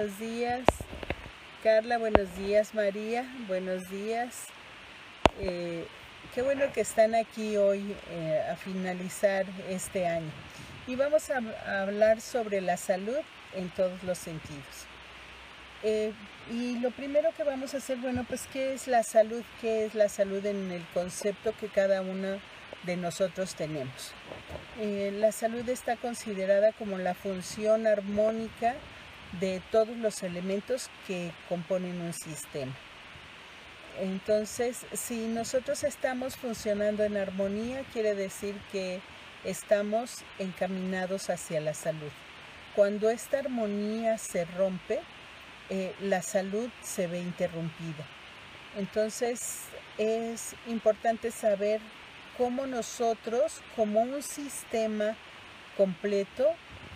Buenos días, Carla, buenos días, María, buenos días. Eh, qué bueno que están aquí hoy eh, a finalizar este año. Y vamos a, hablar sobre la salud en todos los sentidos. Eh, y lo primero que vamos a hacer, bueno, pues qué es la salud, qué es la salud en el concepto que cada uno de nosotros tenemos. La salud está considerada como la función armónica de todos los elementos que componen un sistema. Entonces, si nosotros estamos funcionando en armonía, quiere decir que estamos encaminados hacia la salud. Cuando esta armonía se rompe, eh, la salud se ve interrumpida. Entonces, es importante saber cómo nosotros, como un sistema completo,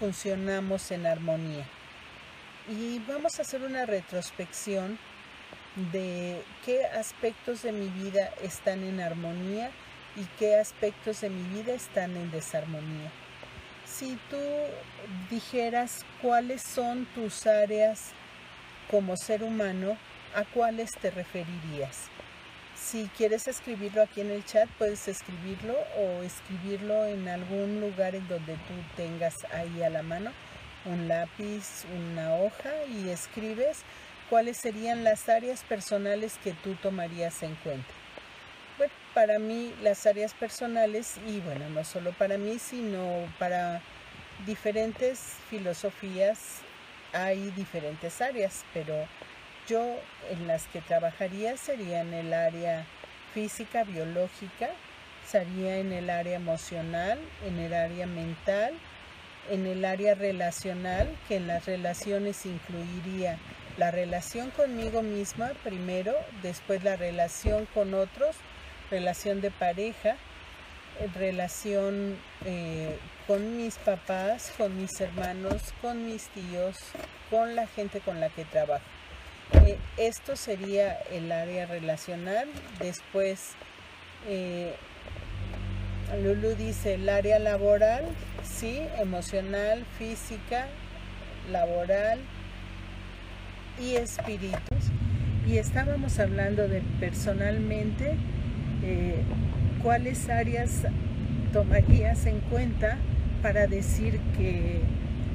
funcionamos en armonía y vamos a hacer una retrospección de qué aspectos de mi vida están en armonía y qué aspectos de mi vida están en desarmonía. Si tú dijeras cuáles son tus áreas como ser humano, ¿a cuáles te referirías? Si quieres escribirlo aquí en el chat, puedes escribirlo o escribirlo en algún lugar en donde tú tengas ahí a la mano un lápiz, una hoja y escribes cuáles serían las áreas personales que tú tomarías en cuenta. Bueno, para mí las áreas personales, y bueno, no solo para mí, sino para diferentes filosofías hay diferentes áreas, pero yo en las que trabajaría sería en el área física, biológica, sería en el área emocional, en el área mental, en el área relacional, que en las relaciones incluiría la relación conmigo misma primero, después la relación con otros, relación de pareja, relación eh, con mis papás, con mis hermanos, con mis tíos, con la gente con la que trabajo. Eh, esto sería el área relacional. Después, eh, Lulu dice el área laboral, sí, emocional, física, laboral y espíritus. Y estábamos hablando de personalmente eh, cuáles áreas tomarías en cuenta para decir que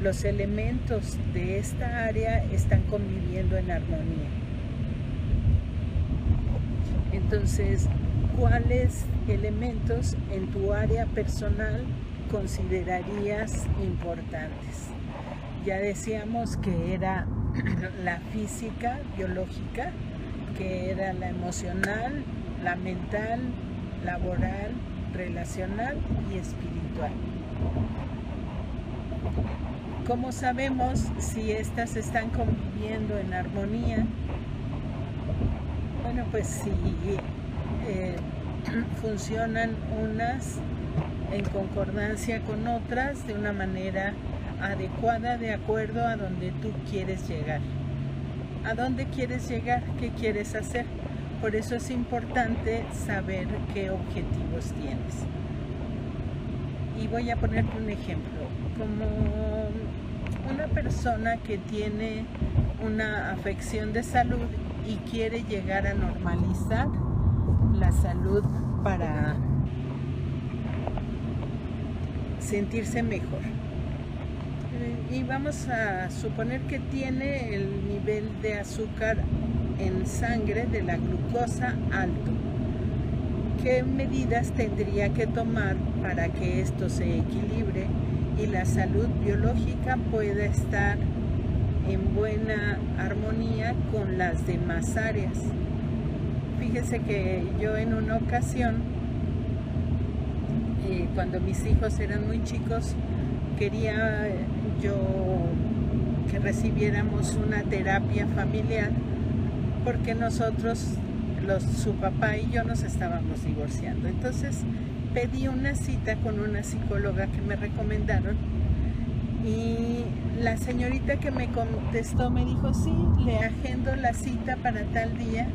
los elementos de esta área están conviviendo en armonía. Entonces, ¿cuáles elementos en tu área personal considerarías importantes? Ya decíamos que era la física, biológica, que era la emocional, la mental, laboral, relacional y espiritual. ¿Cómo sabemos si estas están conviviendo en armonía? Bueno, pues si eh, funcionan unas en concordancia con otras de una manera adecuada de acuerdo a donde tú quieres llegar. ¿A dónde quieres llegar? ¿Qué quieres hacer? Por eso es importante saber qué objetivos tienes. Y voy a ponerte un ejemplo. Como una persona que tiene una afección de salud y quiere llegar a normalizar la salud para sentirse mejor. Y vamos a suponer que tiene el nivel de azúcar en sangre de la glucosa alto. ¿Qué medidas tendría que tomar para que esto se equilibre y la salud biológica pueda estar en buena armonía con las demás áreas? Fíjese que yo en una ocasión, eh, cuando mis hijos eran muy chicos, quería yo que recibiéramos una terapia familiar porque nosotros, su papá y yo nos estábamos divorciando. Entonces pedí una cita con una psicóloga que me recomendaron y la señorita que me contestó me dijo, sí, le agendo la cita para tal día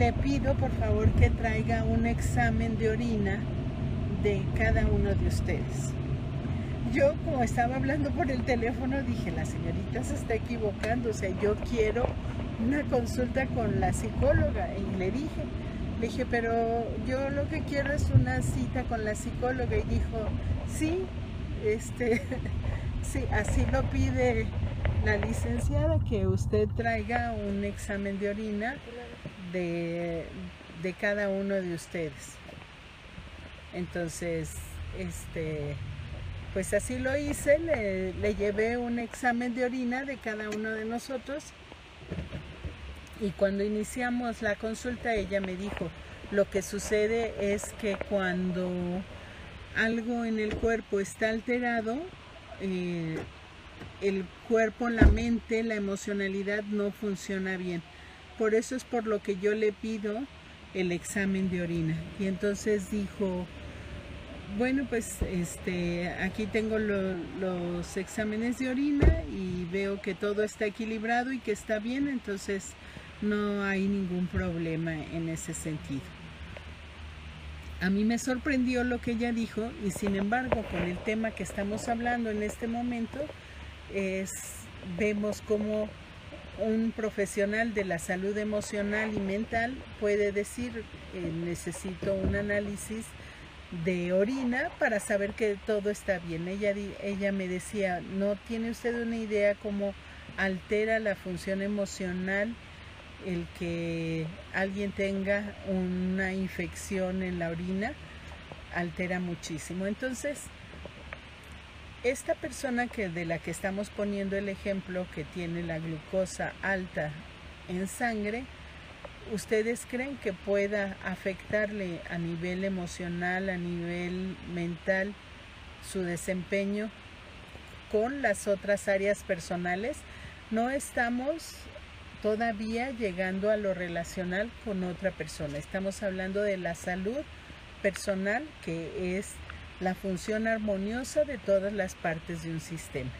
le pido por favor que traiga un examen de orina de cada uno de ustedes. yo como estaba hablando por el teléfono dije, la señorita se está equivocando, o sea, yo quiero una consulta con la psicóloga y le dije, le dije, pero yo lo que quiero es una cita con la psicóloga y dijo, sí, este, sí, así lo pide la licenciada, que usted traiga un examen de orina de, de cada uno de ustedes. Entonces, este, pues así lo hice, le, le, llevé un examen de orina de cada uno de nosotros y cuando iniciamos la consulta ella me dijo, lo que sucede es que cuando algo en el cuerpo está alterado, eh, el cuerpo, la mente, la emocionalidad no funciona bien. Por eso es por lo que yo le pido el examen de orina. Y entonces dijo, bueno, pues este, aquí tengo los exámenes de orina y veo que todo está equilibrado y que está bien, entonces no hay ningún problema en ese sentido. A mí me sorprendió lo que ella dijo y sin embargo con el tema que estamos hablando en este momento es, vemos como un profesional de la salud emocional y mental puede decir eh, necesito un análisis de orina para saber que todo está bien. Ella, ella me decía, no tiene usted una idea cómo altera la función emocional el que alguien tenga una infección en la orina altera muchísimo. Entonces, esta persona que de la que estamos poniendo el ejemplo que tiene la glucosa alta en sangre, ¿ustedes creen que pueda afectarle a nivel emocional, a nivel mental, su desempeño con las otras áreas personales? No estamos todavía llegando a lo relacional con otra persona. Estamos hablando de la salud personal, que es la función armoniosa de todas las partes de un sistema.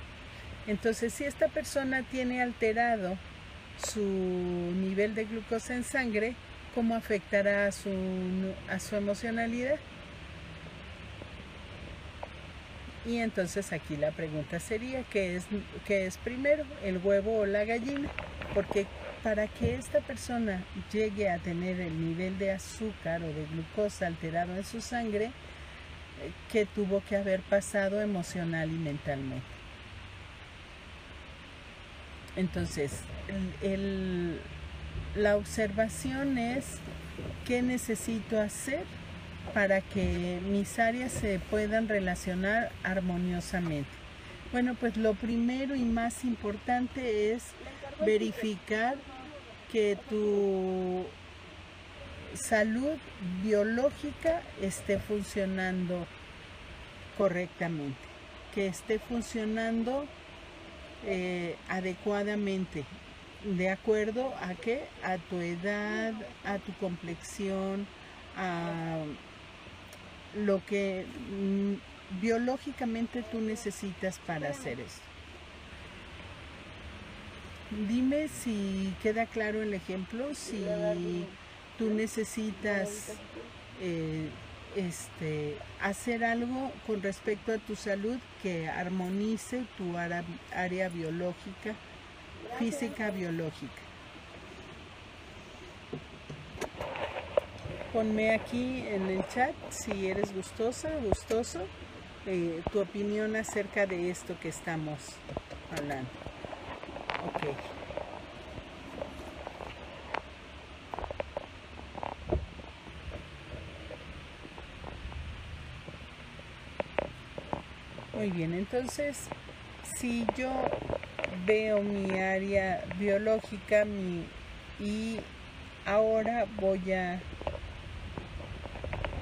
Entonces, si esta persona tiene alterado su nivel de glucosa en sangre, ¿cómo afectará a su, a su emocionalidad? Y entonces aquí la pregunta sería, ¿qué es, ¿qué es primero, el huevo o la gallina? Porque para que esta persona llegue a tener el nivel de azúcar o de glucosa alterado en su sangre, ¿qué tuvo que haber pasado emocional y mentalmente? Entonces, la observación es qué necesito hacer para que mis áreas se puedan relacionar armoniosamente. Bueno, pues lo primero y más importante es verificar que tu salud biológica esté funcionando correctamente, que esté funcionando eh, adecuadamente, de acuerdo a qué? A tu edad, a tu complexión, a lo que mm, biológicamente tú necesitas para hacer esto. Dime si queda claro el ejemplo, si tú necesitas eh, este, hacer algo con respecto a tu salud que armonice tu área biológica, física biológica. Ponme aquí en el chat si eres gustosa, gustoso, eh, tu opinión acerca de esto que estamos hablando. Ok. Muy bien, entonces si yo veo mi área biológica mi, y ahora voy a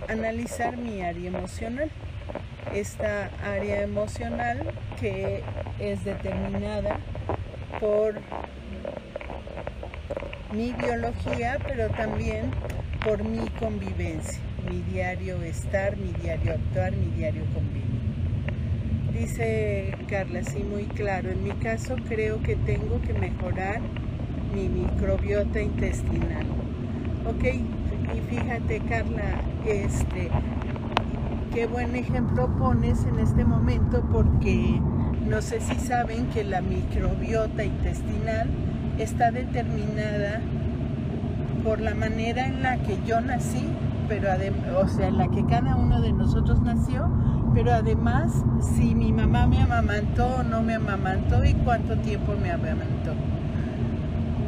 analizar mi área emocional. Esta área emocional que es determinada por mi biología, pero también por mi convivencia, mi diario estar, mi diario actuar, mi diario convivir. Dice Carla, sí, muy claro, en mi caso creo que tengo que mejorar mi microbiota intestinal. Ok, y fíjate Carla, este, qué buen ejemplo pones en este momento porque no sé si saben que la microbiota intestinal está determinada por la manera en la que yo nací, pero o sea, en la que cada uno de nosotros nació, pero además si mi mamá me amamantó o no me amamantó y cuánto tiempo me amamantó.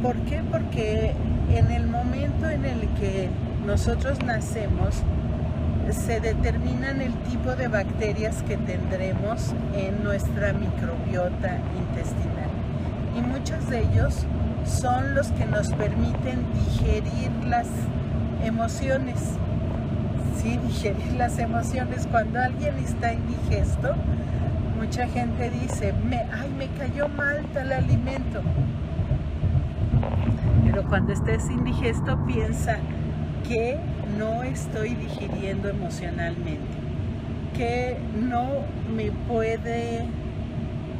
¿Por qué? Porque en el momento en el que nosotros nacemos, se determinan el tipo de bacterias que tendremos en nuestra microbiota intestinal. Y muchos de ellos son los que nos permiten digerir las emociones. Sí, digerir las emociones. Cuando alguien está indigesto, mucha gente dice, me, ay, me cayó mal tal alimento. Pero cuando estés indigesto, piensa que no estoy digiriendo emocionalmente, que no me puede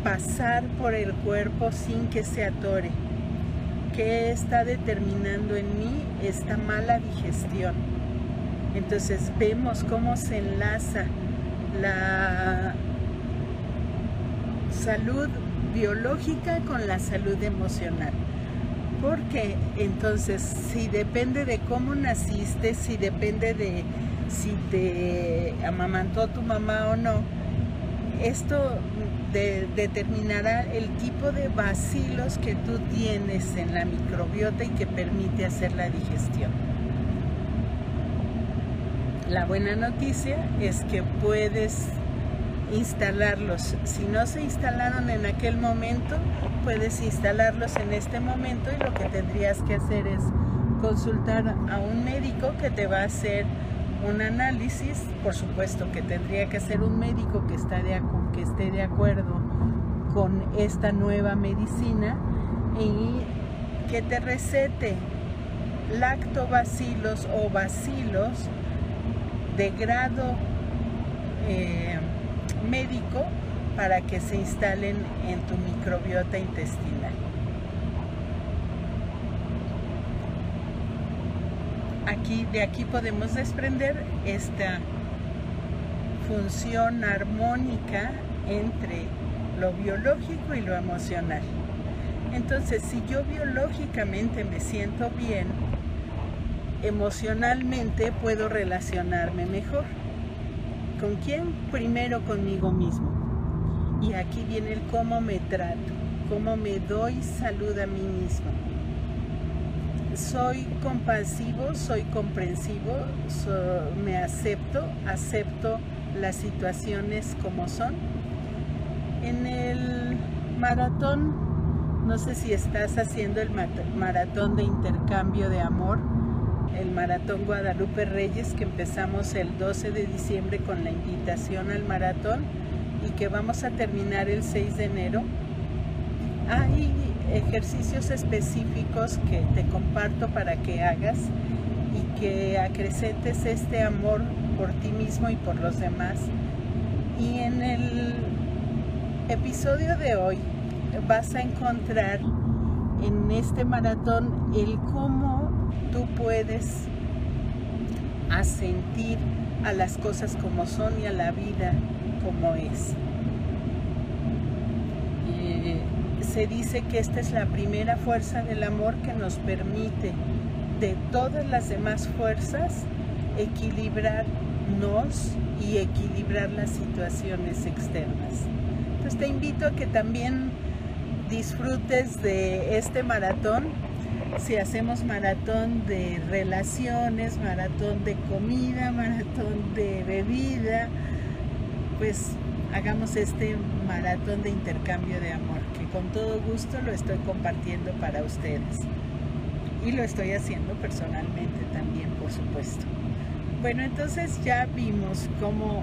pasar por el cuerpo sin que se atore, que está determinando en mí esta mala digestión. Entonces vemos cómo se enlaza la salud biológica con la salud emocional. Porque entonces, si depende de cómo naciste, si depende de si te amamantó tu mamá o no, esto determinará el tipo de bacilos que tú tienes en la microbiota y que permite hacer la digestión. La buena noticia es que puedes instalarlos. Si no se instalaron en aquel momento, puedes instalarlos en este momento y lo que tendrías que hacer es consultar a un médico que te va a hacer un análisis, por supuesto que tendría que ser un médico que, está que esté de acuerdo con esta nueva medicina y que te recete lactobacilos o bacilos de grado eh, médico para que se instalen en tu microbiota intestinal. Aquí, de aquí podemos desprender esta función armónica entre lo biológico y lo emocional. Entonces, si yo biológicamente me siento bien, emocionalmente puedo relacionarme mejor. ¿Con quién? Primero conmigo mismo. Y aquí viene el cómo me trato, cómo me doy salud a mí mismo. Soy compasivo, soy comprensivo, me acepto, acepto las situaciones como son. En el maratón, no sé si estás haciendo el maratón de intercambio de amor, el Maratón Guadalupe Reyes que empezamos el 12 de diciembre con la invitación al maratón y que vamos a terminar el 6 de enero. Hay ejercicios específicos que te comparto para que hagas y que acrecentes este amor por ti mismo y por los demás. Y en el episodio de hoy vas a encontrar en este maratón el cómo tú puedes asentir a las cosas como son y a la vida como es. Eh, se dice que esta es la primera fuerza del amor que nos permite de todas las demás fuerzas equilibrarnos y equilibrar las situaciones externas. Entonces te invito a que también disfrutes de este maratón si hacemos maratón de relaciones, maratón de comida, maratón de bebida, pues hagamos este maratón de intercambio de amor, que con todo gusto lo estoy compartiendo para ustedes. Y lo estoy haciendo personalmente también, por supuesto. Bueno, entonces ya vimos cómo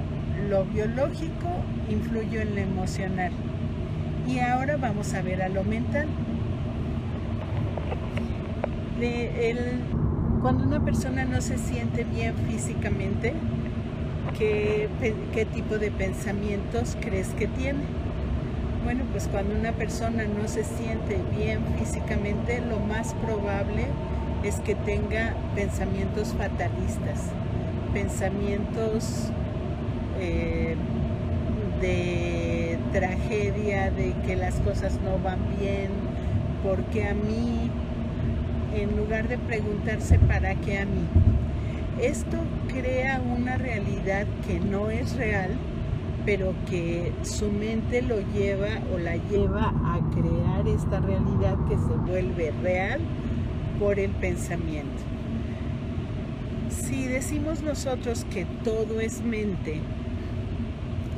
lo biológico influye en lo emocional. Y ahora vamos a ver a lo mental cuando una persona no se siente bien físicamente, ¿qué, ¿qué tipo de pensamientos crees que tiene? Bueno, pues cuando una persona no se siente bien físicamente, lo más probable es que tenga pensamientos fatalistas, pensamientos eh, de tragedia, de que las cosas no van bien, porque a mí, en lugar de preguntarse para qué a mí. Esto crea una realidad que no es real, pero que su mente lo lleva o la lleva a crear esta realidad que se vuelve real por el pensamiento. Si decimos nosotros que todo es mente,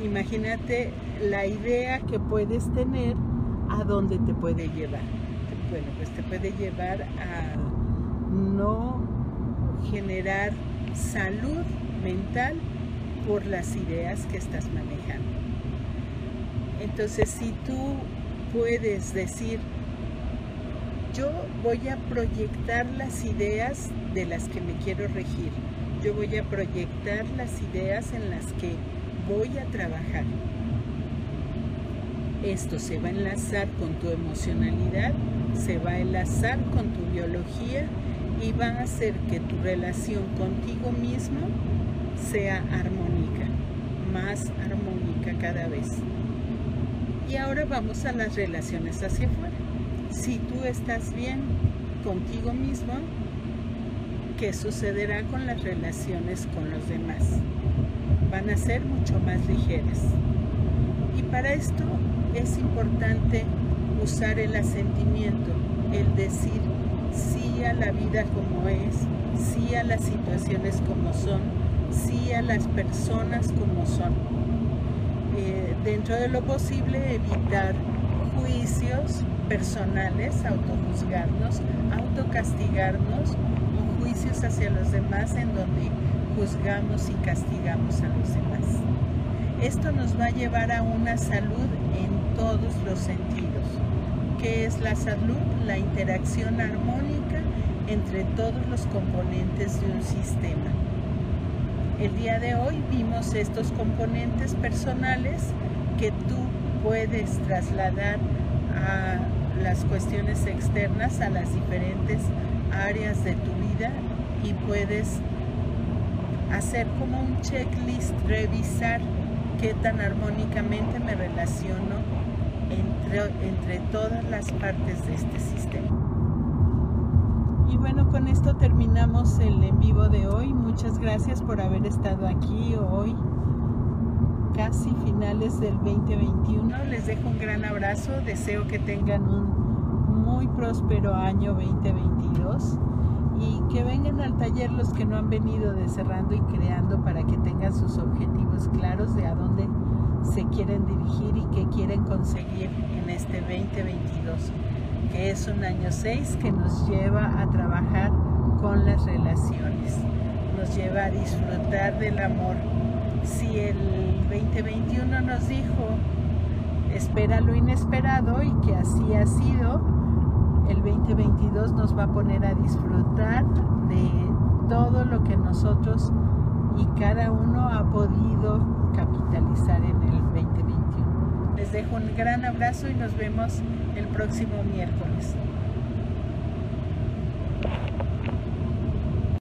imagínate la idea que puedes tener a dónde te puede llevar. Bueno, pues te puede llevar a no generar salud mental por las ideas que estás manejando. Entonces, si tú puedes decir, yo voy a proyectar las ideas de las que me quiero regir, yo voy a proyectar las ideas en las que voy a trabajar. Esto se va a enlazar con tu emocionalidad, se va a enlazar con tu biología y va a hacer que tu relación contigo mismo sea armónica, más armónica cada vez. Y ahora vamos a las relaciones hacia afuera. Si tú estás bien contigo mismo, ¿qué sucederá con las relaciones con los demás? Van a ser mucho más ligeras. Y para esto es importante usar el asentimiento, el decir sí a la vida como es, sí a las situaciones como son, sí a las personas como son. Eh, dentro de lo posible evitar juicios personales, autojuzgarnos, autocastigarnos o juicios hacia los demás en donde juzgamos y castigamos a los demás. Esto nos va a llevar a una salud en todos los sentidos. ¿Qué es la salud? La interacción armónica entre todos los componentes de un sistema. El día de hoy vimos estos componentes personales que tú puedes trasladar a las cuestiones externas, a las diferentes áreas de tu vida y puedes hacer como un checklist, revisar qué tan armónicamente me relaciono entre, entre todas las partes de este sistema. Y bueno, con esto terminamos el en vivo de hoy. Muchas gracias por haber estado aquí hoy, casi finales del 2021. Les dejo un gran abrazo. Deseo que tengan un muy próspero año 2022 y que vengan al taller los que no han venido de cerrando y creando para que tengan sus objetivos claros de a dónde se quieren dirigir y qué quieren conseguir en este 2022 que es un año 6 que nos lleva a trabajar con las relaciones, nos lleva a disfrutar del amor. Si el 2021 nos dijo, espera lo inesperado y que así ha sido, el 2022 nos va a poner a disfrutar de todo lo que nosotros y cada uno ha podido capitalizar en el 2021. Les dejo un gran abrazo y nos vemos el próximo miércoles.